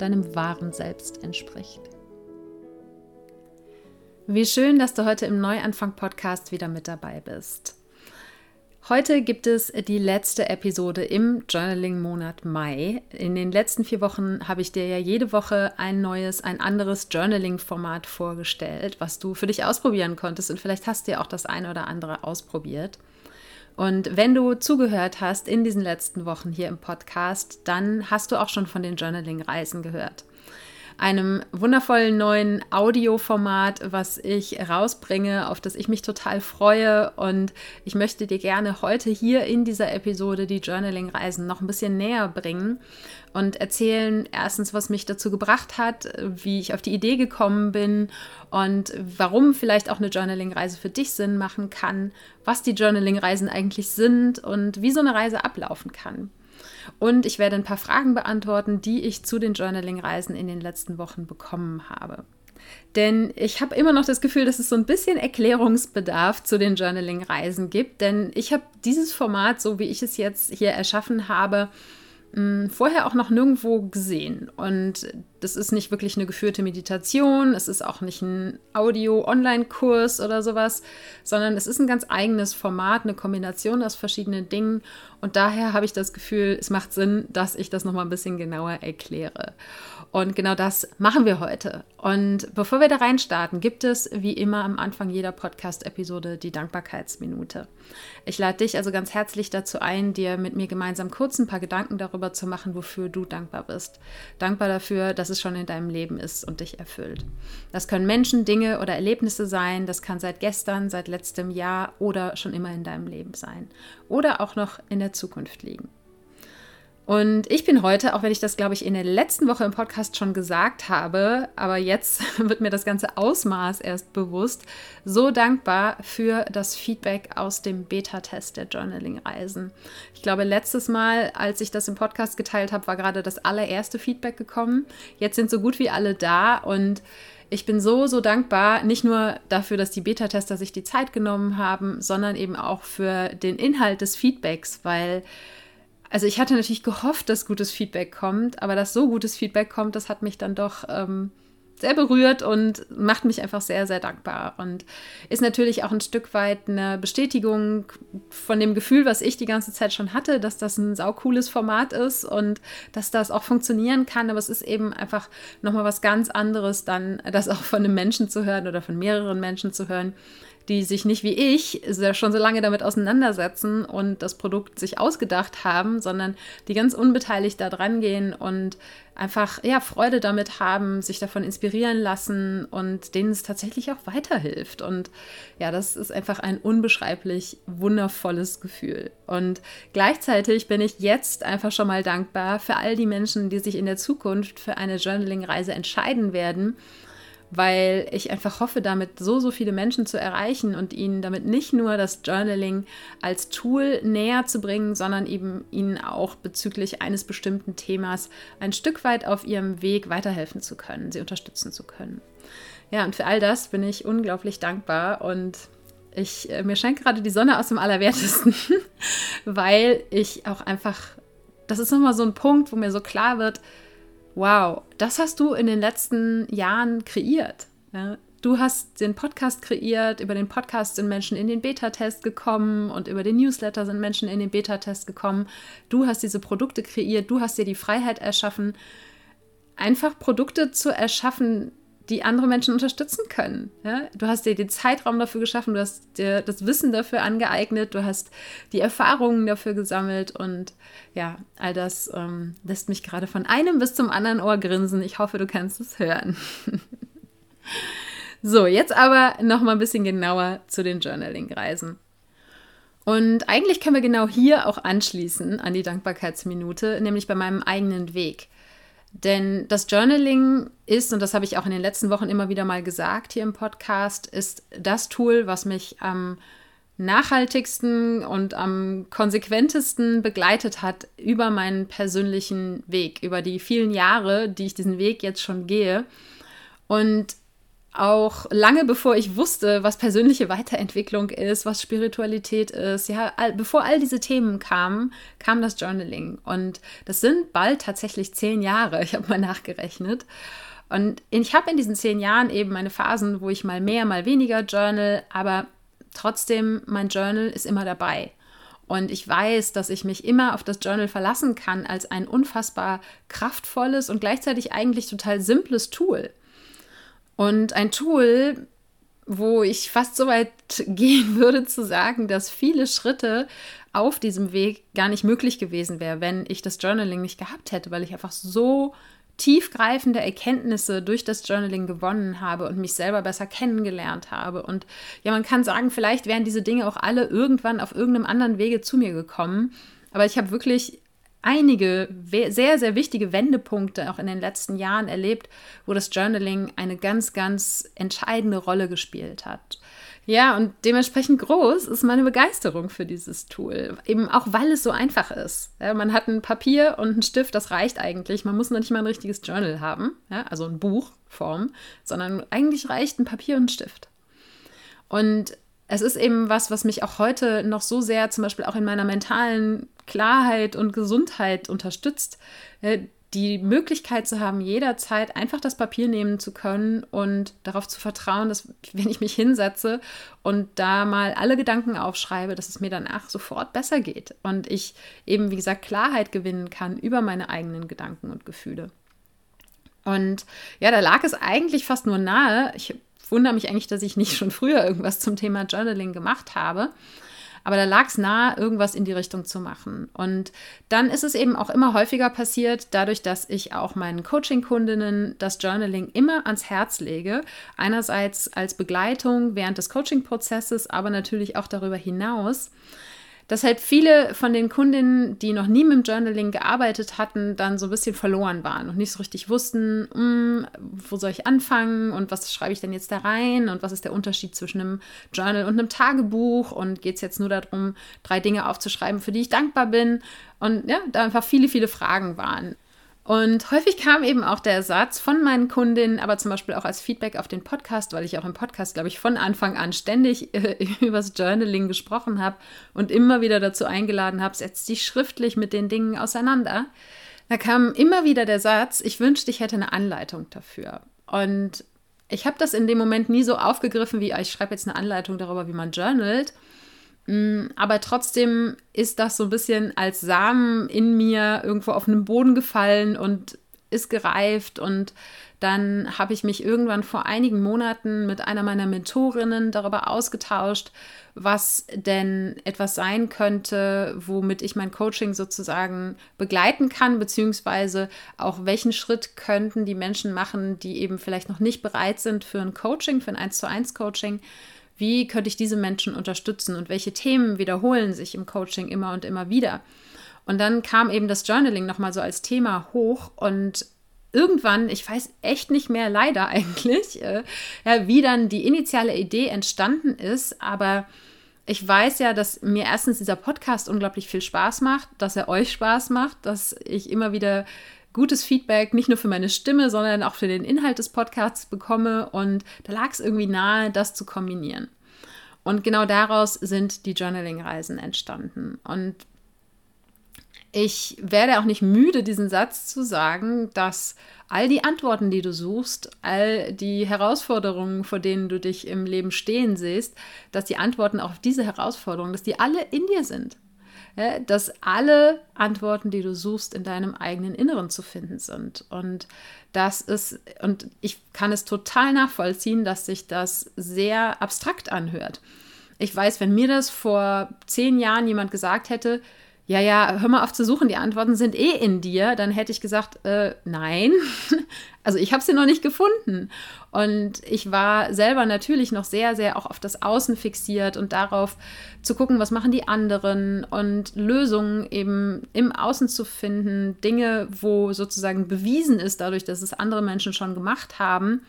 deinem wahren Selbst entspricht. Wie schön, dass du heute im Neuanfang-Podcast wieder mit dabei bist. Heute gibt es die letzte Episode im Journaling-Monat Mai. In den letzten vier Wochen habe ich dir ja jede Woche ein neues, ein anderes Journaling-Format vorgestellt, was du für dich ausprobieren konntest. Und vielleicht hast du ja auch das eine oder andere ausprobiert. Und wenn du zugehört hast in diesen letzten Wochen hier im Podcast, dann hast du auch schon von den Journaling-Reisen gehört einem wundervollen neuen Audioformat, was ich rausbringe, auf das ich mich total freue. Und ich möchte dir gerne heute hier in dieser Episode die Journaling-Reisen noch ein bisschen näher bringen und erzählen erstens, was mich dazu gebracht hat, wie ich auf die Idee gekommen bin und warum vielleicht auch eine Journaling-Reise für dich Sinn machen kann, was die Journaling-Reisen eigentlich sind und wie so eine Reise ablaufen kann. Und ich werde ein paar Fragen beantworten, die ich zu den Journaling-Reisen in den letzten Wochen bekommen habe. Denn ich habe immer noch das Gefühl, dass es so ein bisschen Erklärungsbedarf zu den Journaling-Reisen gibt. Denn ich habe dieses Format, so wie ich es jetzt hier erschaffen habe, vorher auch noch nirgendwo gesehen. Und das ist nicht wirklich eine geführte Meditation, es ist auch nicht ein Audio-Online-Kurs oder sowas, sondern es ist ein ganz eigenes Format, eine Kombination aus verschiedenen Dingen. Und daher habe ich das Gefühl, es macht Sinn, dass ich das nochmal ein bisschen genauer erkläre. Und genau das machen wir heute. Und bevor wir da reinstarten, gibt es wie immer am Anfang jeder Podcast-Episode die Dankbarkeitsminute. Ich lade dich also ganz herzlich dazu ein, dir mit mir gemeinsam kurz ein paar Gedanken darüber zu machen, wofür du dankbar bist. Dankbar dafür, dass es schon in deinem Leben ist und dich erfüllt. Das können Menschen, Dinge oder Erlebnisse sein. Das kann seit gestern, seit letztem Jahr oder schon immer in deinem Leben sein. Oder auch noch in der Zukunft liegen. Und ich bin heute, auch wenn ich das, glaube ich, in der letzten Woche im Podcast schon gesagt habe, aber jetzt wird mir das ganze Ausmaß erst bewusst, so dankbar für das Feedback aus dem Beta-Test der Journaling-Reisen. Ich glaube, letztes Mal, als ich das im Podcast geteilt habe, war gerade das allererste Feedback gekommen. Jetzt sind so gut wie alle da und ich bin so, so dankbar, nicht nur dafür, dass die Beta-Tester sich die Zeit genommen haben, sondern eben auch für den Inhalt des Feedbacks, weil also ich hatte natürlich gehofft, dass gutes Feedback kommt, aber dass so gutes Feedback kommt, das hat mich dann doch ähm, sehr berührt und macht mich einfach sehr, sehr dankbar. Und ist natürlich auch ein Stück weit eine Bestätigung von dem Gefühl, was ich die ganze Zeit schon hatte, dass das ein saucooles Format ist und dass das auch funktionieren kann. Aber es ist eben einfach nochmal was ganz anderes, dann das auch von einem Menschen zu hören oder von mehreren Menschen zu hören, die sich nicht wie ich schon so lange damit auseinandersetzen und das Produkt sich ausgedacht haben, sondern die ganz unbeteiligt da dran gehen und einfach ja Freude damit haben, sich davon inspirieren lassen und denen es tatsächlich auch weiterhilft. Und ja, das ist einfach ein unbeschreiblich wundervolles Gefühl. Und gleichzeitig bin ich jetzt einfach schon mal dankbar für all die Menschen, die sich in der Zukunft für eine Journaling-Reise entscheiden werden weil ich einfach hoffe, damit so, so viele Menschen zu erreichen und ihnen damit nicht nur das Journaling als Tool näher zu bringen, sondern eben ihnen auch bezüglich eines bestimmten Themas ein Stück weit auf ihrem Weg weiterhelfen zu können, sie unterstützen zu können. Ja, und für all das bin ich unglaublich dankbar und ich, äh, mir scheint gerade die Sonne aus dem Allerwertesten, weil ich auch einfach, das ist nochmal so ein Punkt, wo mir so klar wird, wow, das hast du in den letzten Jahren kreiert. Ja? Du hast den Podcast kreiert, über den Podcast sind Menschen in den Beta-Test gekommen und über den Newsletter sind Menschen in den Beta-Test gekommen. Du hast diese Produkte kreiert, du hast dir die Freiheit erschaffen, einfach Produkte zu erschaffen, die andere Menschen unterstützen können. Ja? Du hast dir den Zeitraum dafür geschaffen, du hast dir das Wissen dafür angeeignet, du hast die Erfahrungen dafür gesammelt und ja, all das ähm, lässt mich gerade von einem bis zum anderen Ohr grinsen. Ich hoffe, du kannst es hören. so, jetzt aber noch mal ein bisschen genauer zu den Journaling-Reisen. Und eigentlich können wir genau hier auch anschließen an die Dankbarkeitsminute, nämlich bei meinem eigenen Weg. Denn das Journaling ist, und das habe ich auch in den letzten Wochen immer wieder mal gesagt hier im Podcast, ist das Tool, was mich am nachhaltigsten und am konsequentesten begleitet hat über meinen persönlichen Weg, über die vielen Jahre, die ich diesen Weg jetzt schon gehe. Und auch lange bevor ich wusste, was persönliche Weiterentwicklung ist, was Spiritualität ist, ja, all, bevor all diese Themen kamen, kam das Journaling. Und das sind bald tatsächlich zehn Jahre. Ich habe mal nachgerechnet. Und ich habe in diesen zehn Jahren eben meine Phasen, wo ich mal mehr, mal weniger journal, aber trotzdem, mein Journal ist immer dabei. Und ich weiß, dass ich mich immer auf das Journal verlassen kann als ein unfassbar kraftvolles und gleichzeitig eigentlich total simples Tool. Und ein Tool, wo ich fast so weit gehen würde zu sagen, dass viele Schritte auf diesem Weg gar nicht möglich gewesen wäre, wenn ich das Journaling nicht gehabt hätte, weil ich einfach so tiefgreifende Erkenntnisse durch das Journaling gewonnen habe und mich selber besser kennengelernt habe. Und ja, man kann sagen, vielleicht wären diese Dinge auch alle irgendwann auf irgendeinem anderen Wege zu mir gekommen. Aber ich habe wirklich einige sehr, sehr wichtige Wendepunkte auch in den letzten Jahren erlebt, wo das Journaling eine ganz, ganz entscheidende Rolle gespielt hat. Ja, und dementsprechend groß ist meine Begeisterung für dieses Tool. Eben auch, weil es so einfach ist. Ja, man hat ein Papier und einen Stift, das reicht eigentlich. Man muss noch nicht mal ein richtiges Journal haben, ja, also ein Buchform, sondern eigentlich reicht ein Papier und ein Stift. Und es ist eben was, was mich auch heute noch so sehr, zum Beispiel auch in meiner mentalen Klarheit und Gesundheit unterstützt. Äh, die Möglichkeit zu haben, jederzeit einfach das Papier nehmen zu können und darauf zu vertrauen, dass wenn ich mich hinsetze und da mal alle Gedanken aufschreibe, dass es mir danach sofort besser geht und ich eben, wie gesagt, Klarheit gewinnen kann über meine eigenen Gedanken und Gefühle. Und ja, da lag es eigentlich fast nur nahe. Ich wundere mich eigentlich, dass ich nicht schon früher irgendwas zum Thema Journaling gemacht habe. Aber da lag es nahe, irgendwas in die Richtung zu machen. Und dann ist es eben auch immer häufiger passiert, dadurch, dass ich auch meinen Coaching-Kundinnen das Journaling immer ans Herz lege. Einerseits als Begleitung während des Coaching-Prozesses, aber natürlich auch darüber hinaus dass halt viele von den Kundinnen, die noch nie mit dem Journaling gearbeitet hatten, dann so ein bisschen verloren waren und nicht so richtig wussten, mm, wo soll ich anfangen und was schreibe ich denn jetzt da rein und was ist der Unterschied zwischen einem Journal und einem Tagebuch und geht es jetzt nur darum, drei Dinge aufzuschreiben, für die ich dankbar bin und ja, da einfach viele, viele Fragen waren. Und häufig kam eben auch der Satz von meinen Kundinnen, aber zum Beispiel auch als Feedback auf den Podcast, weil ich auch im Podcast, glaube ich, von Anfang an ständig äh, übers Journaling gesprochen habe und immer wieder dazu eingeladen habe, setz dich schriftlich mit den Dingen auseinander. Da kam immer wieder der Satz, ich wünschte, ich hätte eine Anleitung dafür. Und ich habe das in dem Moment nie so aufgegriffen, wie ah, ich schreibe jetzt eine Anleitung darüber, wie man journalt, aber trotzdem ist das so ein bisschen als Samen in mir irgendwo auf den Boden gefallen und ist gereift. Und dann habe ich mich irgendwann vor einigen Monaten mit einer meiner Mentorinnen darüber ausgetauscht, was denn etwas sein könnte, womit ich mein Coaching sozusagen begleiten kann, beziehungsweise auch welchen Schritt könnten die Menschen machen, die eben vielleicht noch nicht bereit sind für ein Coaching, für ein 1 zu 1 Coaching wie könnte ich diese Menschen unterstützen und welche Themen wiederholen sich im Coaching immer und immer wieder? Und dann kam eben das Journaling nochmal so als Thema hoch und irgendwann, ich weiß echt nicht mehr leider eigentlich, äh, ja, wie dann die initiale Idee entstanden ist, aber ich weiß ja, dass mir erstens dieser Podcast unglaublich viel Spaß macht, dass er euch Spaß macht, dass ich immer wieder gutes Feedback, nicht nur für meine Stimme, sondern auch für den Inhalt des Podcasts bekomme. Und da lag es irgendwie nahe, das zu kombinieren. Und genau daraus sind die Journaling-Reisen entstanden. Und ich werde auch nicht müde, diesen Satz zu sagen, dass all die Antworten, die du suchst, all die Herausforderungen, vor denen du dich im Leben stehen siehst, dass die Antworten auf diese Herausforderungen, dass die alle in dir sind dass alle Antworten, die du suchst, in deinem eigenen Inneren zu finden sind. Und das ist, und ich kann es total nachvollziehen, dass sich das sehr abstrakt anhört. Ich weiß, wenn mir das vor zehn Jahren jemand gesagt hätte, ja, ja, hör mal auf zu suchen, die Antworten sind eh in dir, dann hätte ich gesagt, äh, nein. Also ich habe sie noch nicht gefunden. Und ich war selber natürlich noch sehr, sehr auch auf das Außen fixiert und darauf zu gucken, was machen die anderen und Lösungen eben im Außen zu finden, Dinge, wo sozusagen bewiesen ist, dadurch, dass es andere Menschen schon gemacht haben,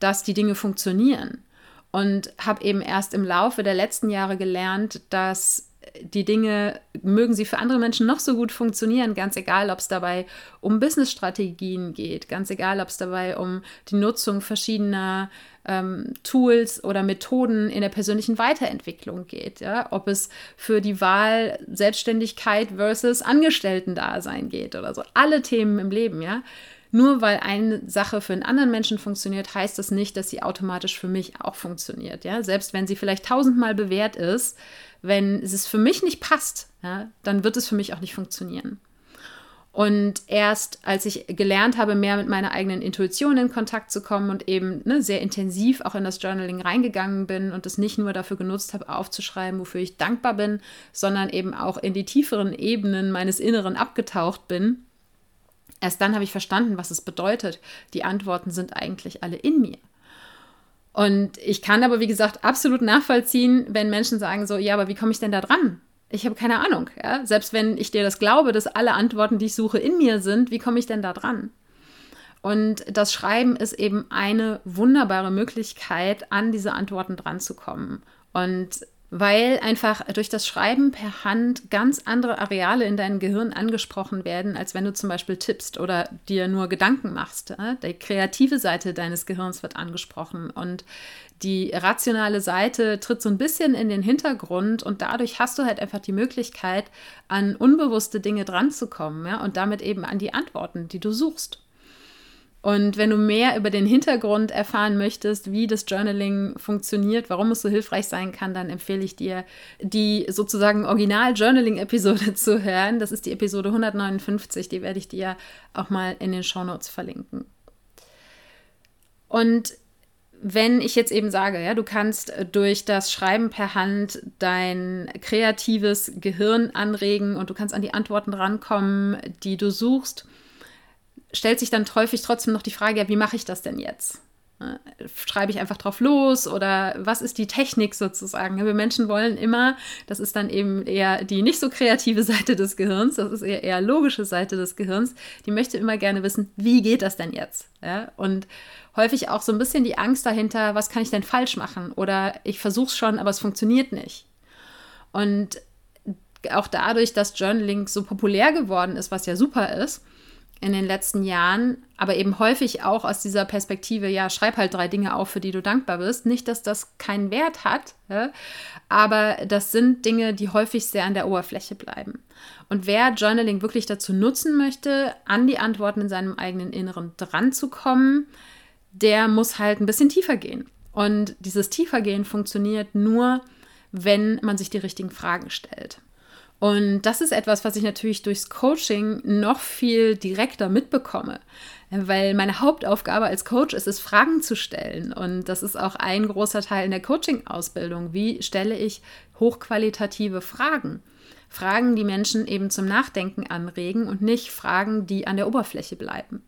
dass die Dinge funktionieren. Und habe eben erst im Laufe der letzten Jahre gelernt, dass die Dinge, mögen sie für andere Menschen noch so gut funktionieren, ganz egal, ob es dabei um Business-Strategien geht, ganz egal, ob es dabei um die Nutzung verschiedener ähm, Tools oder Methoden in der persönlichen Weiterentwicklung geht, ja? ob es für die Wahl Selbstständigkeit versus Angestellten-Dasein geht oder so. Alle Themen im Leben, ja. Nur weil eine Sache für einen anderen Menschen funktioniert, heißt das nicht, dass sie automatisch für mich auch funktioniert. Ja? Selbst wenn sie vielleicht tausendmal bewährt ist, wenn es für mich nicht passt, ja, dann wird es für mich auch nicht funktionieren. Und erst als ich gelernt habe, mehr mit meiner eigenen Intuition in Kontakt zu kommen und eben ne, sehr intensiv auch in das Journaling reingegangen bin und es nicht nur dafür genutzt habe, aufzuschreiben, wofür ich dankbar bin, sondern eben auch in die tieferen Ebenen meines Inneren abgetaucht bin, erst dann habe ich verstanden, was es bedeutet. Die Antworten sind eigentlich alle in mir. Und ich kann aber, wie gesagt, absolut nachvollziehen, wenn Menschen sagen so, ja, aber wie komme ich denn da dran? Ich habe keine Ahnung. Ja? Selbst wenn ich dir das glaube, dass alle Antworten, die ich suche, in mir sind, wie komme ich denn da dran? Und das Schreiben ist eben eine wunderbare Möglichkeit, an diese Antworten dran zu kommen. Und weil einfach durch das Schreiben per Hand ganz andere Areale in deinem Gehirn angesprochen werden, als wenn du zum Beispiel tippst oder dir nur Gedanken machst. Die kreative Seite deines Gehirns wird angesprochen und die rationale Seite tritt so ein bisschen in den Hintergrund und dadurch hast du halt einfach die Möglichkeit, an unbewusste Dinge dranzukommen ja, und damit eben an die Antworten, die du suchst. Und wenn du mehr über den Hintergrund erfahren möchtest, wie das Journaling funktioniert, warum es so hilfreich sein kann, dann empfehle ich dir, die sozusagen Original-Journaling-Episode zu hören. Das ist die Episode 159, die werde ich dir auch mal in den Shownotes verlinken. Und wenn ich jetzt eben sage, ja, du kannst durch das Schreiben per Hand dein kreatives Gehirn anregen und du kannst an die Antworten rankommen, die du suchst, stellt sich dann häufig trotzdem noch die Frage, ja, wie mache ich das denn jetzt? Ne, schreibe ich einfach drauf los oder was ist die Technik sozusagen? Wir Menschen wollen immer, das ist dann eben eher die nicht so kreative Seite des Gehirns, das ist eher eher logische Seite des Gehirns, die möchte immer gerne wissen, wie geht das denn jetzt? Ja? Und häufig auch so ein bisschen die Angst dahinter, was kann ich denn falsch machen? Oder ich versuche es schon, aber es funktioniert nicht. Und auch dadurch, dass Journaling so populär geworden ist, was ja super ist, in den letzten Jahren, aber eben häufig auch aus dieser Perspektive, ja, schreib halt drei Dinge auf, für die du dankbar bist. Nicht, dass das keinen Wert hat, ja, aber das sind Dinge, die häufig sehr an der Oberfläche bleiben. Und wer Journaling wirklich dazu nutzen möchte, an die Antworten in seinem eigenen Inneren dran zu kommen, der muss halt ein bisschen tiefer gehen. Und dieses Tiefergehen funktioniert nur, wenn man sich die richtigen Fragen stellt. Und das ist etwas, was ich natürlich durchs Coaching noch viel direkter mitbekomme, weil meine Hauptaufgabe als Coach ist es, Fragen zu stellen. Und das ist auch ein großer Teil in der Coaching-Ausbildung. Wie stelle ich hochqualitative Fragen? Fragen, die Menschen eben zum Nachdenken anregen und nicht Fragen, die an der Oberfläche bleiben.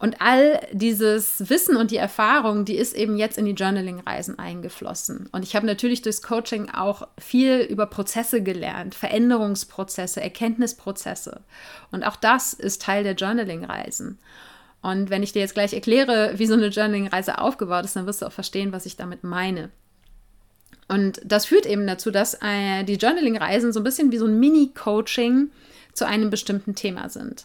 Und all dieses Wissen und die Erfahrung, die ist eben jetzt in die Journaling-Reisen eingeflossen. Und ich habe natürlich durchs Coaching auch viel über Prozesse gelernt, Veränderungsprozesse, Erkenntnisprozesse. Und auch das ist Teil der Journaling-Reisen. Und wenn ich dir jetzt gleich erkläre, wie so eine Journaling-Reise aufgebaut ist, dann wirst du auch verstehen, was ich damit meine. Und das führt eben dazu, dass äh, die Journaling-Reisen so ein bisschen wie so ein Mini-Coaching zu einem bestimmten Thema sind.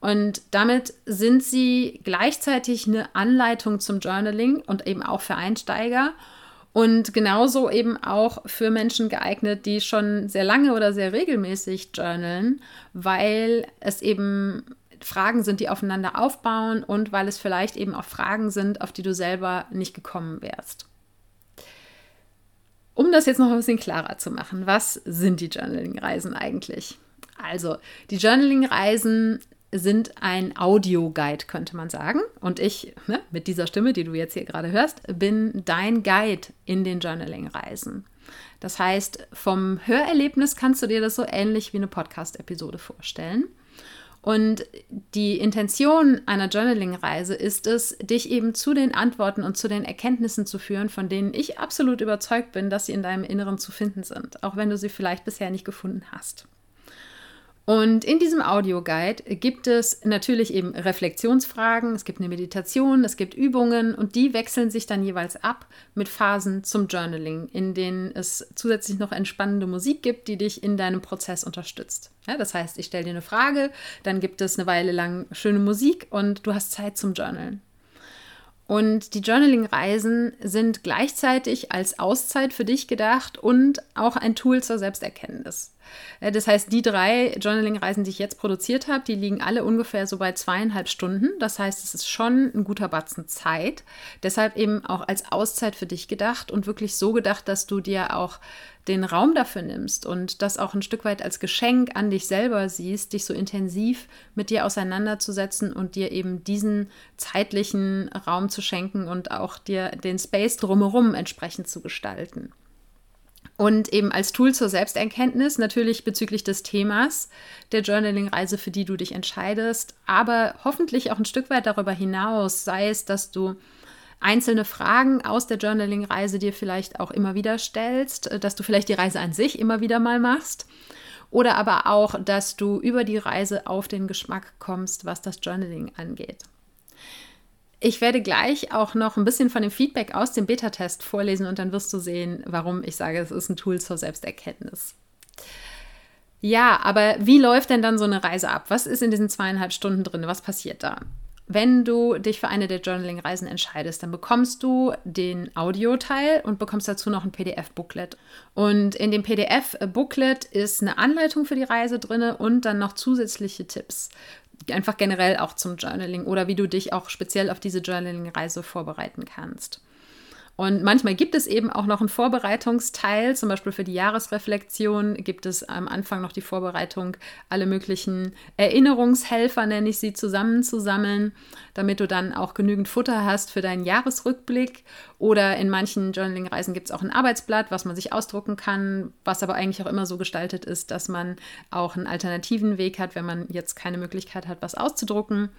Und damit sind sie gleichzeitig eine Anleitung zum Journaling und eben auch für Einsteiger und genauso eben auch für Menschen geeignet, die schon sehr lange oder sehr regelmäßig journalen, weil es eben Fragen sind, die aufeinander aufbauen und weil es vielleicht eben auch Fragen sind, auf die du selber nicht gekommen wärst. Um das jetzt noch ein bisschen klarer zu machen, was sind die Journaling-Reisen eigentlich? Also, die Journaling-Reisen sind ein Audio-Guide, könnte man sagen. Und ich, ne, mit dieser Stimme, die du jetzt hier gerade hörst, bin dein Guide in den Journaling-Reisen. Das heißt, vom Hörerlebnis kannst du dir das so ähnlich wie eine Podcast-Episode vorstellen. Und die Intention einer Journaling-Reise ist es, dich eben zu den Antworten und zu den Erkenntnissen zu führen, von denen ich absolut überzeugt bin, dass sie in deinem Inneren zu finden sind, auch wenn du sie vielleicht bisher nicht gefunden hast. Und in diesem Audioguide gibt es natürlich eben Reflexionsfragen, es gibt eine Meditation, es gibt Übungen und die wechseln sich dann jeweils ab mit Phasen zum Journaling, in denen es zusätzlich noch entspannende Musik gibt, die dich in deinem Prozess unterstützt. Ja, das heißt, ich stelle dir eine Frage, dann gibt es eine Weile lang schöne Musik und du hast Zeit zum Journalen. Und die Journaling-Reisen sind gleichzeitig als Auszeit für dich gedacht und auch ein Tool zur Selbsterkenntnis. Das heißt, die drei Journaling-Reisen, die ich jetzt produziert habe, die liegen alle ungefähr so bei zweieinhalb Stunden. Das heißt, es ist schon ein guter Batzen Zeit. Deshalb eben auch als Auszeit für dich gedacht und wirklich so gedacht, dass du dir auch den Raum dafür nimmst und das auch ein Stück weit als Geschenk an dich selber siehst, dich so intensiv mit dir auseinanderzusetzen und dir eben diesen zeitlichen Raum zu schenken und auch dir den Space drumherum entsprechend zu gestalten. Und eben als Tool zur Selbsterkenntnis, natürlich bezüglich des Themas der Journaling-Reise, für die du dich entscheidest, aber hoffentlich auch ein Stück weit darüber hinaus, sei es, dass du einzelne Fragen aus der Journaling-Reise dir vielleicht auch immer wieder stellst, dass du vielleicht die Reise an sich immer wieder mal machst. Oder aber auch, dass du über die Reise auf den Geschmack kommst, was das Journaling angeht. Ich werde gleich auch noch ein bisschen von dem Feedback aus dem Beta-Test vorlesen und dann wirst du sehen, warum ich sage, es ist ein Tool zur Selbsterkenntnis. Ja, aber wie läuft denn dann so eine Reise ab? Was ist in diesen zweieinhalb Stunden drin? Was passiert da? Wenn du dich für eine der Journaling-Reisen entscheidest, dann bekommst du den Audioteil und bekommst dazu noch ein PDF-Booklet. Und in dem PDF-Booklet ist eine Anleitung für die Reise drin und dann noch zusätzliche Tipps. Einfach generell auch zum Journaling oder wie du dich auch speziell auf diese Journaling-Reise vorbereiten kannst. Und manchmal gibt es eben auch noch einen Vorbereitungsteil, zum Beispiel für die Jahresreflexion gibt es am Anfang noch die Vorbereitung, alle möglichen Erinnerungshelfer, nenne ich sie, zusammenzusammeln, damit du dann auch genügend Futter hast für deinen Jahresrückblick. Oder in manchen Journaling-Reisen gibt es auch ein Arbeitsblatt, was man sich ausdrucken kann, was aber eigentlich auch immer so gestaltet ist, dass man auch einen alternativen Weg hat, wenn man jetzt keine Möglichkeit hat, was auszudrucken.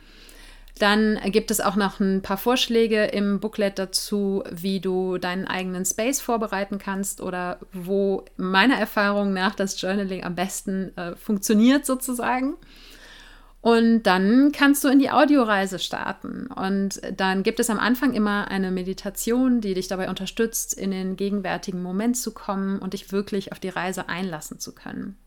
Dann gibt es auch noch ein paar Vorschläge im Booklet dazu, wie du deinen eigenen Space vorbereiten kannst oder wo meiner Erfahrung nach das Journaling am besten äh, funktioniert sozusagen. Und dann kannst du in die Audioreise starten. Und dann gibt es am Anfang immer eine Meditation, die dich dabei unterstützt, in den gegenwärtigen Moment zu kommen und dich wirklich auf die Reise einlassen zu können.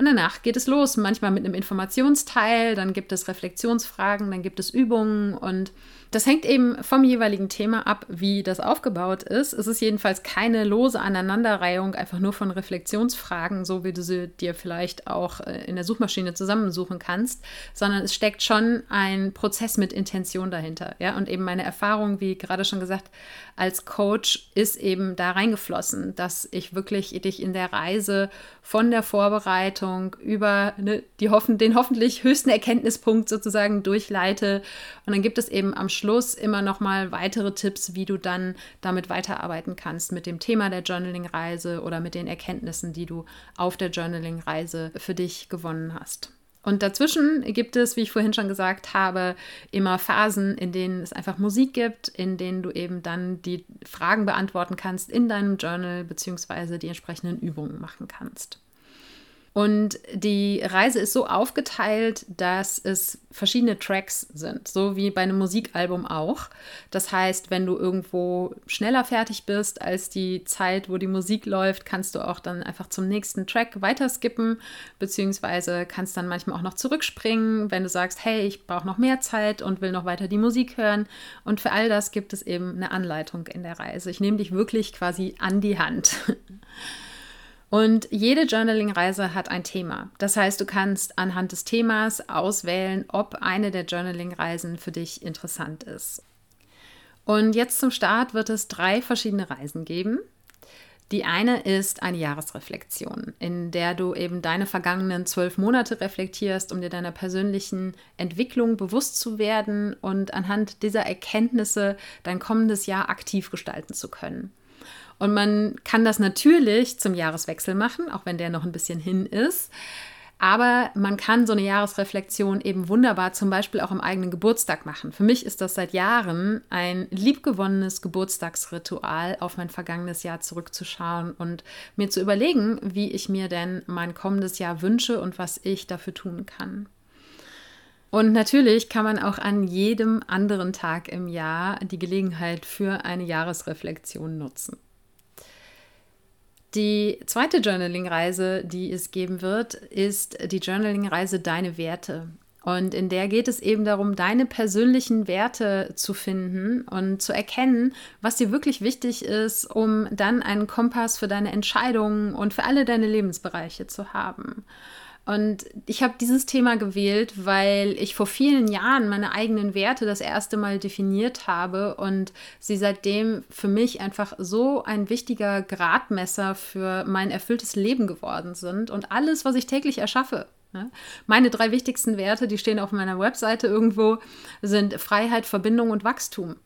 Und danach geht es los, manchmal mit einem Informationsteil, dann gibt es Reflexionsfragen, dann gibt es Übungen und das hängt eben vom jeweiligen Thema ab, wie das aufgebaut ist. Es ist jedenfalls keine lose Aneinanderreihung, einfach nur von Reflexionsfragen, so wie du sie dir vielleicht auch äh, in der Suchmaschine zusammensuchen kannst, sondern es steckt schon ein Prozess mit Intention dahinter. Ja? Und eben meine Erfahrung, wie gerade schon gesagt, als Coach ist eben da reingeflossen, dass ich wirklich dich in der Reise von der Vorbereitung über ne, die hoffen, den hoffentlich höchsten Erkenntnispunkt sozusagen durchleite. Und dann gibt es eben am Schluss immer noch mal weitere Tipps, wie du dann damit weiterarbeiten kannst mit dem Thema der Journaling-Reise oder mit den Erkenntnissen, die du auf der Journaling-Reise für dich gewonnen hast. Und dazwischen gibt es, wie ich vorhin schon gesagt habe, immer Phasen, in denen es einfach Musik gibt, in denen du eben dann die Fragen beantworten kannst in deinem Journal beziehungsweise die entsprechenden Übungen machen kannst. Und die Reise ist so aufgeteilt, dass es verschiedene Tracks sind, so wie bei einem Musikalbum auch. Das heißt, wenn du irgendwo schneller fertig bist als die Zeit, wo die Musik läuft, kannst du auch dann einfach zum nächsten Track weiter skippen, beziehungsweise kannst dann manchmal auch noch zurückspringen, wenn du sagst, hey, ich brauche noch mehr Zeit und will noch weiter die Musik hören. Und für all das gibt es eben eine Anleitung in der Reise. Ich nehme dich wirklich quasi an die Hand. Und jede Journaling-Reise hat ein Thema. Das heißt, du kannst anhand des Themas auswählen, ob eine der Journaling-Reisen für dich interessant ist. Und jetzt zum Start wird es drei verschiedene Reisen geben. Die eine ist eine Jahresreflexion, in der du eben deine vergangenen zwölf Monate reflektierst, um dir deiner persönlichen Entwicklung bewusst zu werden und anhand dieser Erkenntnisse dein kommendes Jahr aktiv gestalten zu können. Und man kann das natürlich zum Jahreswechsel machen, auch wenn der noch ein bisschen hin ist. Aber man kann so eine Jahresreflexion eben wunderbar zum Beispiel auch am eigenen Geburtstag machen. Für mich ist das seit Jahren ein liebgewonnenes Geburtstagsritual, auf mein vergangenes Jahr zurückzuschauen und mir zu überlegen, wie ich mir denn mein kommendes Jahr wünsche und was ich dafür tun kann. Und natürlich kann man auch an jedem anderen Tag im Jahr die Gelegenheit für eine Jahresreflexion nutzen. Die zweite Journaling-Reise, die es geben wird, ist die Journaling-Reise Deine Werte. Und in der geht es eben darum, deine persönlichen Werte zu finden und zu erkennen, was dir wirklich wichtig ist, um dann einen Kompass für deine Entscheidungen und für alle deine Lebensbereiche zu haben. Und ich habe dieses Thema gewählt, weil ich vor vielen Jahren meine eigenen Werte das erste Mal definiert habe und sie seitdem für mich einfach so ein wichtiger Gradmesser für mein erfülltes Leben geworden sind und alles, was ich täglich erschaffe. Ne? Meine drei wichtigsten Werte, die stehen auf meiner Webseite irgendwo, sind Freiheit, Verbindung und Wachstum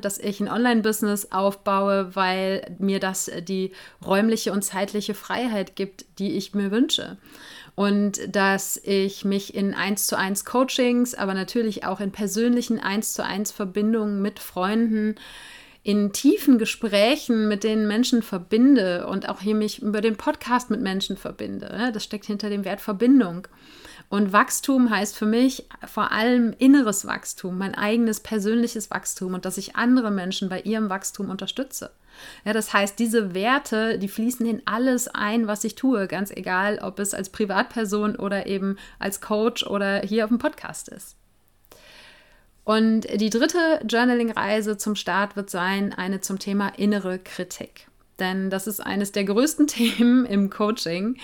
dass ich ein Online-Business aufbaue, weil mir das die räumliche und zeitliche Freiheit gibt, die ich mir wünsche und dass ich mich in 1 zu 1 Coachings, aber natürlich auch in persönlichen 1 zu 1 Verbindungen mit Freunden, in tiefen Gesprächen mit den Menschen verbinde und auch hier mich über den Podcast mit Menschen verbinde. Das steckt hinter dem Wert Verbindung. Und Wachstum heißt für mich vor allem inneres Wachstum, mein eigenes persönliches Wachstum und dass ich andere Menschen bei ihrem Wachstum unterstütze. Ja, das heißt, diese Werte, die fließen in alles ein, was ich tue, ganz egal, ob es als Privatperson oder eben als Coach oder hier auf dem Podcast ist. Und die dritte Journaling-Reise zum Start wird sein eine zum Thema innere Kritik. Denn das ist eines der größten Themen im Coaching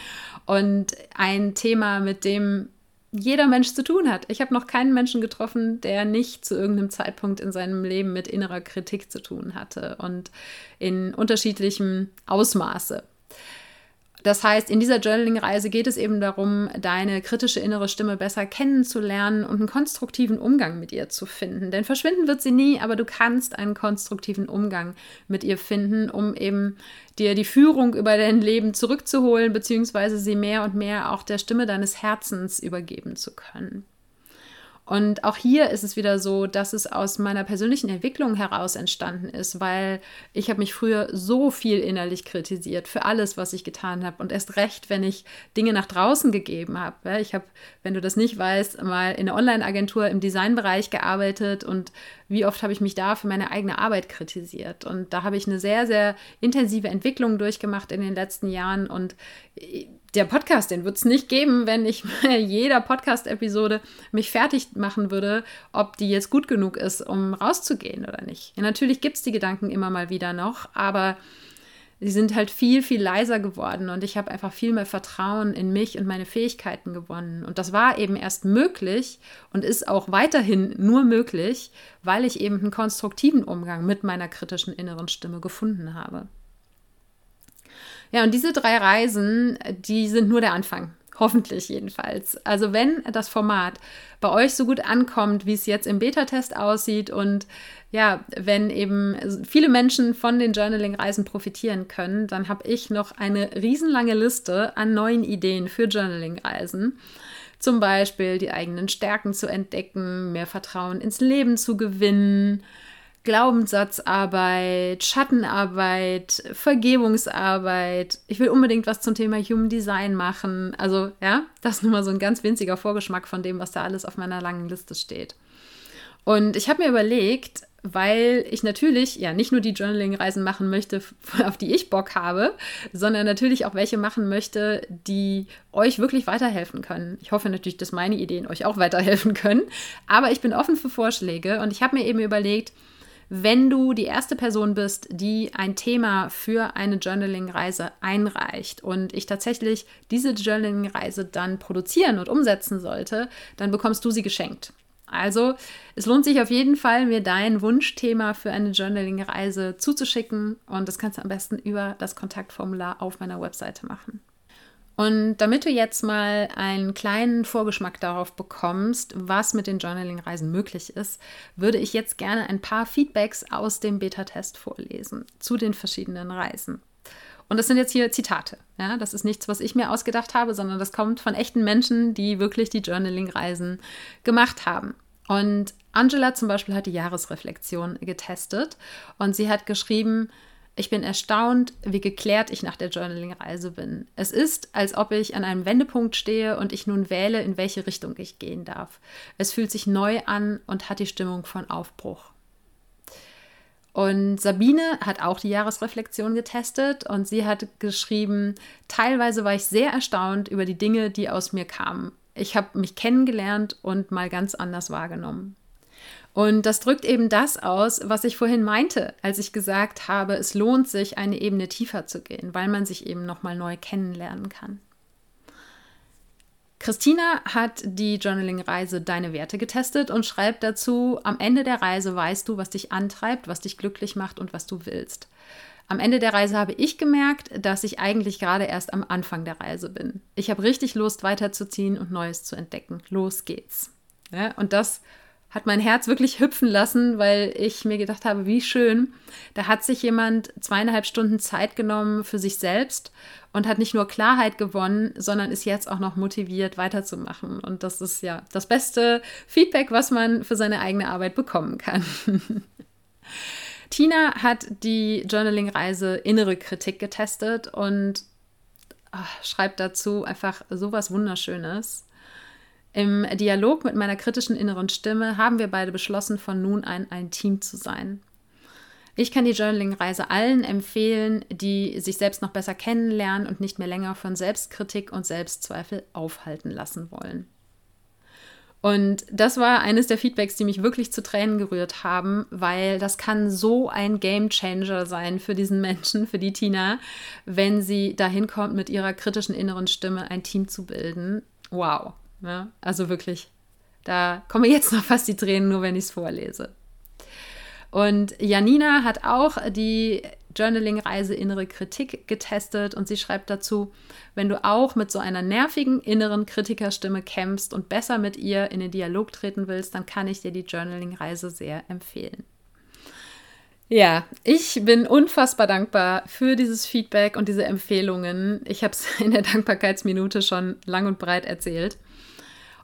und ein Thema, mit dem jeder Mensch zu tun hat. Ich habe noch keinen Menschen getroffen, der nicht zu irgendeinem Zeitpunkt in seinem Leben mit innerer Kritik zu tun hatte und in unterschiedlichem Ausmaße. Das heißt, in dieser Journaling-Reise geht es eben darum, deine kritische innere Stimme besser kennenzulernen und einen konstruktiven Umgang mit ihr zu finden. Denn verschwinden wird sie nie, aber du kannst einen konstruktiven Umgang mit ihr finden, um eben dir die Führung über dein Leben zurückzuholen, beziehungsweise sie mehr und mehr auch der Stimme deines Herzens übergeben zu können. Und auch hier ist es wieder so, dass es aus meiner persönlichen Entwicklung heraus entstanden ist, weil ich habe mich früher so viel innerlich kritisiert für alles, was ich getan habe. Und erst recht, wenn ich Dinge nach draußen gegeben habe. Ich habe, wenn du das nicht weißt, mal in einer Online-Agentur im Designbereich gearbeitet und wie oft habe ich mich da für meine eigene Arbeit kritisiert. Und da habe ich eine sehr, sehr intensive Entwicklung durchgemacht in den letzten Jahren. Und der Podcast, den wird es nicht geben, wenn ich bei jeder Podcast-Episode mich fertig machen würde, ob die jetzt gut genug ist, um rauszugehen oder nicht. Ja, natürlich gibt es die Gedanken immer mal wieder noch, aber sie sind halt viel, viel leiser geworden und ich habe einfach viel mehr Vertrauen in mich und meine Fähigkeiten gewonnen. Und das war eben erst möglich und ist auch weiterhin nur möglich, weil ich eben einen konstruktiven Umgang mit meiner kritischen inneren Stimme gefunden habe. Ja, und diese drei Reisen, die sind nur der Anfang. Hoffentlich jedenfalls. Also wenn das Format bei euch so gut ankommt, wie es jetzt im Beta-Test aussieht und ja, wenn eben viele Menschen von den Journaling-Reisen profitieren können, dann habe ich noch eine riesenlange Liste an neuen Ideen für Journaling-Reisen. Zum Beispiel die eigenen Stärken zu entdecken, mehr Vertrauen ins Leben zu gewinnen, Glaubenssatzarbeit, Schattenarbeit, Vergebungsarbeit. Ich will unbedingt was zum Thema Human Design machen. Also ja, das ist nur mal so ein ganz winziger Vorgeschmack von dem, was da alles auf meiner langen Liste steht. Und ich habe mir überlegt, weil ich natürlich ja nicht nur die Journaling-Reisen machen möchte, auf die ich Bock habe, sondern natürlich auch welche machen möchte, die euch wirklich weiterhelfen können. Ich hoffe natürlich, dass meine Ideen euch auch weiterhelfen können, aber ich bin offen für Vorschläge und ich habe mir eben überlegt, wenn du die erste Person bist, die ein Thema für eine Journaling-Reise einreicht und ich tatsächlich diese Journaling-Reise dann produzieren und umsetzen sollte, dann bekommst du sie geschenkt. Also es lohnt sich auf jeden Fall, mir dein Wunschthema für eine Journaling-Reise zuzuschicken und das kannst du am besten über das Kontaktformular auf meiner Webseite machen. Und damit du jetzt mal einen kleinen Vorgeschmack darauf bekommst, was mit den Journaling-Reisen möglich ist, würde ich jetzt gerne ein paar Feedbacks aus dem Beta-Test vorlesen zu den verschiedenen Reisen. Und das sind jetzt hier Zitate. Ja? Das ist nichts, was ich mir ausgedacht habe, sondern das kommt von echten Menschen, die wirklich die Journaling-Reisen gemacht haben. Und Angela zum Beispiel hat die Jahresreflexion getestet und sie hat geschrieben, ich bin erstaunt, wie geklärt ich nach der Journaling-Reise bin. Es ist, als ob ich an einem Wendepunkt stehe und ich nun wähle, in welche Richtung ich gehen darf. Es fühlt sich neu an und hat die Stimmung von Aufbruch. Und Sabine hat auch die Jahresreflexion getestet und sie hat geschrieben, teilweise war ich sehr erstaunt über die Dinge, die aus mir kamen. Ich habe mich kennengelernt und mal ganz anders wahrgenommen. Und das drückt eben das aus, was ich vorhin meinte, als ich gesagt habe, es lohnt sich, eine Ebene tiefer zu gehen, weil man sich eben nochmal neu kennenlernen kann. Christina hat die Journaling-Reise Deine Werte getestet und schreibt dazu, am Ende der Reise weißt du, was dich antreibt, was dich glücklich macht und was du willst. Am Ende der Reise habe ich gemerkt, dass ich eigentlich gerade erst am Anfang der Reise bin. Ich habe richtig Lust, weiterzuziehen und Neues zu entdecken. Los geht's. Ja, und das hat mein Herz wirklich hüpfen lassen, weil ich mir gedacht habe, wie schön. Da hat sich jemand zweieinhalb Stunden Zeit genommen für sich selbst und hat nicht nur Klarheit gewonnen, sondern ist jetzt auch noch motiviert, weiterzumachen. Und das ist ja das beste Feedback, was man für seine eigene Arbeit bekommen kann. Tina hat die Journaling-Reise Innere Kritik getestet und ach, schreibt dazu einfach sowas Wunderschönes. Im Dialog mit meiner kritischen inneren Stimme haben wir beide beschlossen, von nun an ein Team zu sein. Ich kann die Journaling-Reise allen empfehlen, die sich selbst noch besser kennenlernen und nicht mehr länger von Selbstkritik und Selbstzweifel aufhalten lassen wollen. Und das war eines der Feedbacks, die mich wirklich zu Tränen gerührt haben, weil das kann so ein Game Changer sein für diesen Menschen, für die Tina, wenn sie dahin kommt, mit ihrer kritischen inneren Stimme ein Team zu bilden. Wow. Ja, ne? also wirklich, da kommen jetzt noch fast die Tränen, nur wenn ich es vorlese. Und Janina hat auch die Journaling-Reise Innere Kritik getestet und sie schreibt dazu, wenn du auch mit so einer nervigen inneren Kritikerstimme kämpfst und besser mit ihr in den Dialog treten willst, dann kann ich dir die Journaling-Reise sehr empfehlen. Ja, ich bin unfassbar dankbar für dieses Feedback und diese Empfehlungen. Ich habe es in der Dankbarkeitsminute schon lang und breit erzählt.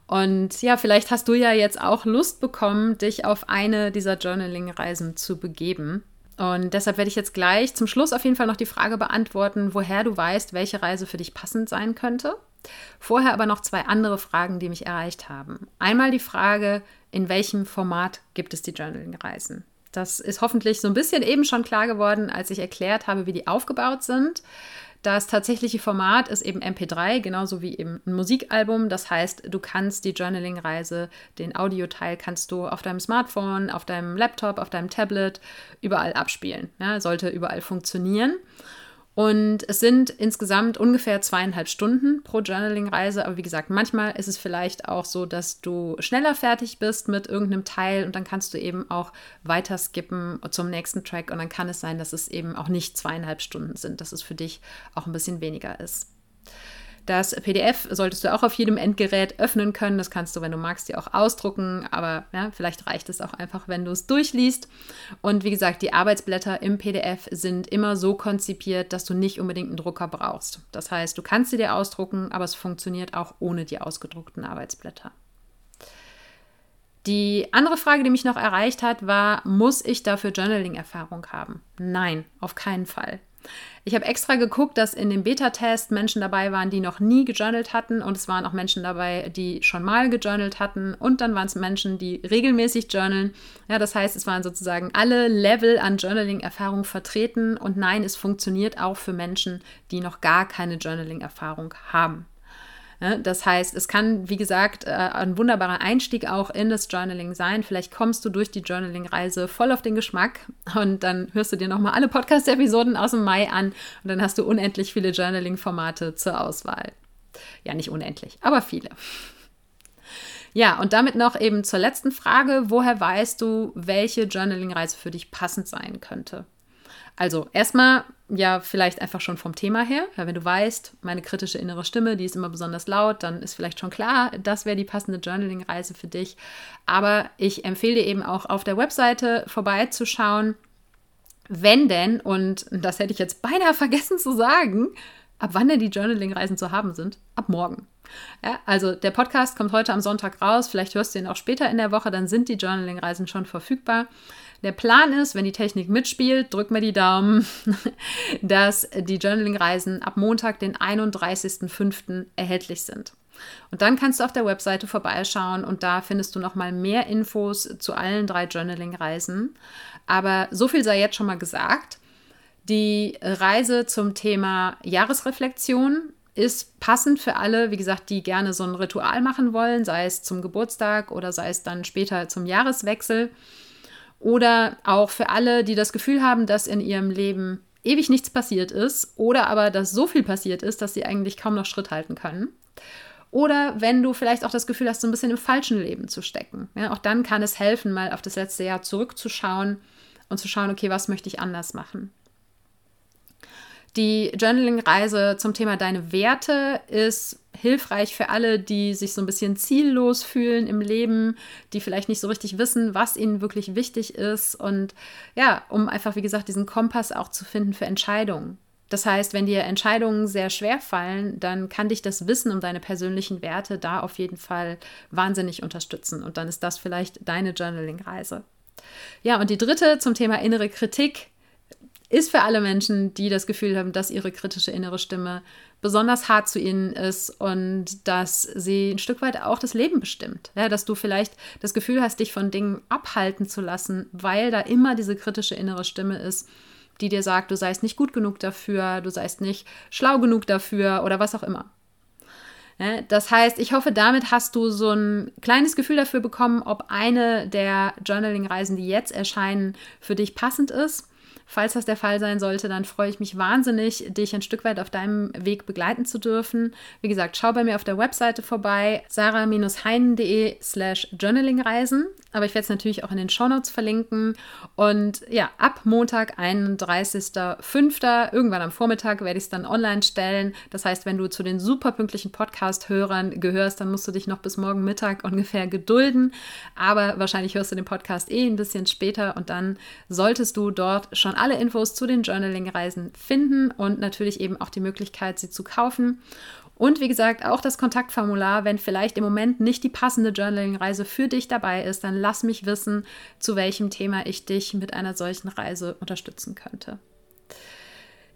Und ja, vielleicht hast du ja jetzt auch Lust bekommen, dich auf eine dieser Journaling-Reisen zu begeben. Und deshalb werde ich jetzt gleich zum Schluss auf jeden Fall noch die Frage beantworten, woher du weißt, welche Reise für dich passend sein könnte. Vorher aber noch zwei andere Fragen, die mich erreicht haben. Einmal die Frage, in welchem Format gibt es die Journaling-Reisen? Das ist hoffentlich so ein bisschen eben schon klar geworden, als ich erklärt habe, wie die aufgebaut sind. Das tatsächliche Format ist eben MP3, genauso wie eben ein Musikalbum. Das heißt, du kannst die Journaling-Reise, den Audioteil kannst du auf deinem Smartphone, auf deinem Laptop, auf deinem Tablet überall abspielen. Ja, sollte überall funktionieren. Und es sind insgesamt ungefähr zweieinhalb Stunden pro Journaling-Reise. Aber wie gesagt, manchmal ist es vielleicht auch so, dass du schneller fertig bist mit irgendeinem Teil und dann kannst du eben auch weiter skippen zum nächsten Track. Und dann kann es sein, dass es eben auch nicht zweieinhalb Stunden sind, dass es für dich auch ein bisschen weniger ist. Das PDF solltest du auch auf jedem Endgerät öffnen können. Das kannst du, wenn du magst, dir auch ausdrucken. Aber ja, vielleicht reicht es auch einfach, wenn du es durchliest. Und wie gesagt, die Arbeitsblätter im PDF sind immer so konzipiert, dass du nicht unbedingt einen Drucker brauchst. Das heißt, du kannst sie dir ausdrucken, aber es funktioniert auch ohne die ausgedruckten Arbeitsblätter. Die andere Frage, die mich noch erreicht hat, war, muss ich dafür Journaling-Erfahrung haben? Nein, auf keinen Fall. Ich habe extra geguckt, dass in dem Beta-Test Menschen dabei waren, die noch nie gejournalt hatten und es waren auch Menschen dabei, die schon mal gejournalt hatten und dann waren es Menschen, die regelmäßig journalen. Ja, das heißt, es waren sozusagen alle Level an Journaling-Erfahrung vertreten und nein, es funktioniert auch für Menschen, die noch gar keine Journaling-Erfahrung haben. Das heißt, es kann, wie gesagt, äh, ein wunderbarer Einstieg auch in das Journaling sein. Vielleicht kommst du durch die Journaling-Reise voll auf den Geschmack und dann hörst du dir nochmal alle Podcast-Episoden aus dem Mai an und dann hast du unendlich viele Journaling-Formate zur Auswahl. Ja, nicht unendlich, aber viele. Ja, und damit noch eben zur letzten Frage. Woher weißt du, welche Journaling-Reise für dich passend sein könnte? Also erstmal ja vielleicht einfach schon vom Thema her, weil wenn du weißt, meine kritische innere Stimme, die ist immer besonders laut, dann ist vielleicht schon klar, das wäre die passende Journaling-Reise für dich. Aber ich empfehle dir eben auch auf der Webseite vorbeizuschauen, wenn denn, und das hätte ich jetzt beinahe vergessen zu sagen, ab wann denn die Journaling-Reisen zu haben sind? Ab morgen. Ja, also der Podcast kommt heute am Sonntag raus, vielleicht hörst du ihn auch später in der Woche, dann sind die Journaling-Reisen schon verfügbar. Der Plan ist, wenn die Technik mitspielt, drück mir die Daumen, dass die Journaling-Reisen ab Montag, den 31.05. erhältlich sind. Und dann kannst du auf der Webseite vorbeischauen und da findest du nochmal mehr Infos zu allen drei Journaling-Reisen. Aber so viel sei jetzt schon mal gesagt. Die Reise zum Thema Jahresreflexion ist passend für alle, wie gesagt, die gerne so ein Ritual machen wollen, sei es zum Geburtstag oder sei es dann später zum Jahreswechsel. Oder auch für alle, die das Gefühl haben, dass in ihrem Leben ewig nichts passiert ist oder aber dass so viel passiert ist, dass sie eigentlich kaum noch Schritt halten können. Oder wenn du vielleicht auch das Gefühl hast, so ein bisschen im falschen Leben zu stecken. Ja, auch dann kann es helfen, mal auf das letzte Jahr zurückzuschauen und zu schauen, okay, was möchte ich anders machen. Die Journaling-Reise zum Thema Deine Werte ist hilfreich für alle, die sich so ein bisschen ziellos fühlen im Leben, die vielleicht nicht so richtig wissen, was ihnen wirklich wichtig ist und ja, um einfach, wie gesagt, diesen Kompass auch zu finden für Entscheidungen. Das heißt, wenn dir Entscheidungen sehr schwer fallen, dann kann dich das Wissen um deine persönlichen Werte da auf jeden Fall wahnsinnig unterstützen. Und dann ist das vielleicht deine Journaling-Reise. Ja, und die dritte zum Thema innere Kritik ist für alle Menschen, die das Gefühl haben, dass ihre kritische innere Stimme besonders hart zu ihnen ist und dass sie ein Stück weit auch das Leben bestimmt. Ja, dass du vielleicht das Gefühl hast, dich von Dingen abhalten zu lassen, weil da immer diese kritische innere Stimme ist, die dir sagt, du seist nicht gut genug dafür, du seist nicht schlau genug dafür oder was auch immer. Das heißt, ich hoffe, damit hast du so ein kleines Gefühl dafür bekommen, ob eine der Journaling-Reisen, die jetzt erscheinen, für dich passend ist. Falls das der Fall sein sollte, dann freue ich mich wahnsinnig, dich ein Stück weit auf deinem Weg begleiten zu dürfen. Wie gesagt, schau bei mir auf der Webseite vorbei, sarah-heinen.de slash journalingreisen. Aber ich werde es natürlich auch in den Shownotes verlinken. Und ja, ab Montag, 31.05., irgendwann am Vormittag, werde ich es dann online stellen. Das heißt, wenn du zu den super pünktlichen Podcast-Hörern gehörst, dann musst du dich noch bis morgen Mittag ungefähr gedulden. Aber wahrscheinlich hörst du den Podcast eh ein bisschen später und dann solltest du dort schon alle Infos zu den Journaling-Reisen finden und natürlich eben auch die Möglichkeit, sie zu kaufen. Und wie gesagt, auch das Kontaktformular, wenn vielleicht im Moment nicht die passende Journaling-Reise für dich dabei ist, dann lass mich wissen, zu welchem Thema ich dich mit einer solchen Reise unterstützen könnte.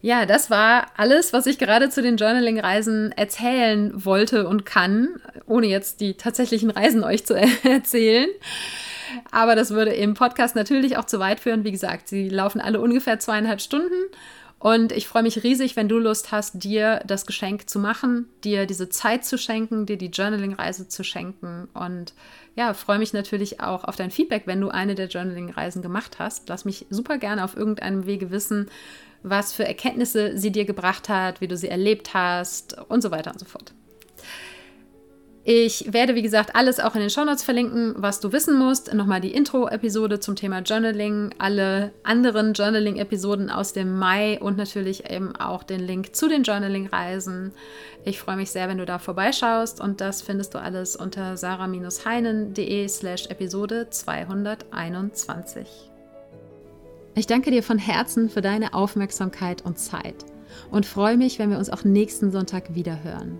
Ja, das war alles, was ich gerade zu den Journaling-Reisen erzählen wollte und kann, ohne jetzt die tatsächlichen Reisen euch zu erzählen. Aber das würde im Podcast natürlich auch zu weit führen. Wie gesagt, sie laufen alle ungefähr zweieinhalb Stunden. Und ich freue mich riesig, wenn du Lust hast, dir das Geschenk zu machen, dir diese Zeit zu schenken, dir die Journaling-Reise zu schenken. Und ja, freue mich natürlich auch auf dein Feedback, wenn du eine der Journaling-Reisen gemacht hast. Lass mich super gerne auf irgendeinem Wege wissen, was für Erkenntnisse sie dir gebracht hat, wie du sie erlebt hast und so weiter und so fort. Ich werde, wie gesagt, alles auch in den Shownotes verlinken, was du wissen musst. Nochmal die Intro-Episode zum Thema Journaling, alle anderen Journaling-Episoden aus dem Mai und natürlich eben auch den Link zu den Journaling-Reisen. Ich freue mich sehr, wenn du da vorbeischaust und das findest du alles unter sarah-heinen.de slash Episode 221. Ich danke dir von Herzen für deine Aufmerksamkeit und Zeit und freue mich, wenn wir uns auch nächsten Sonntag wieder hören.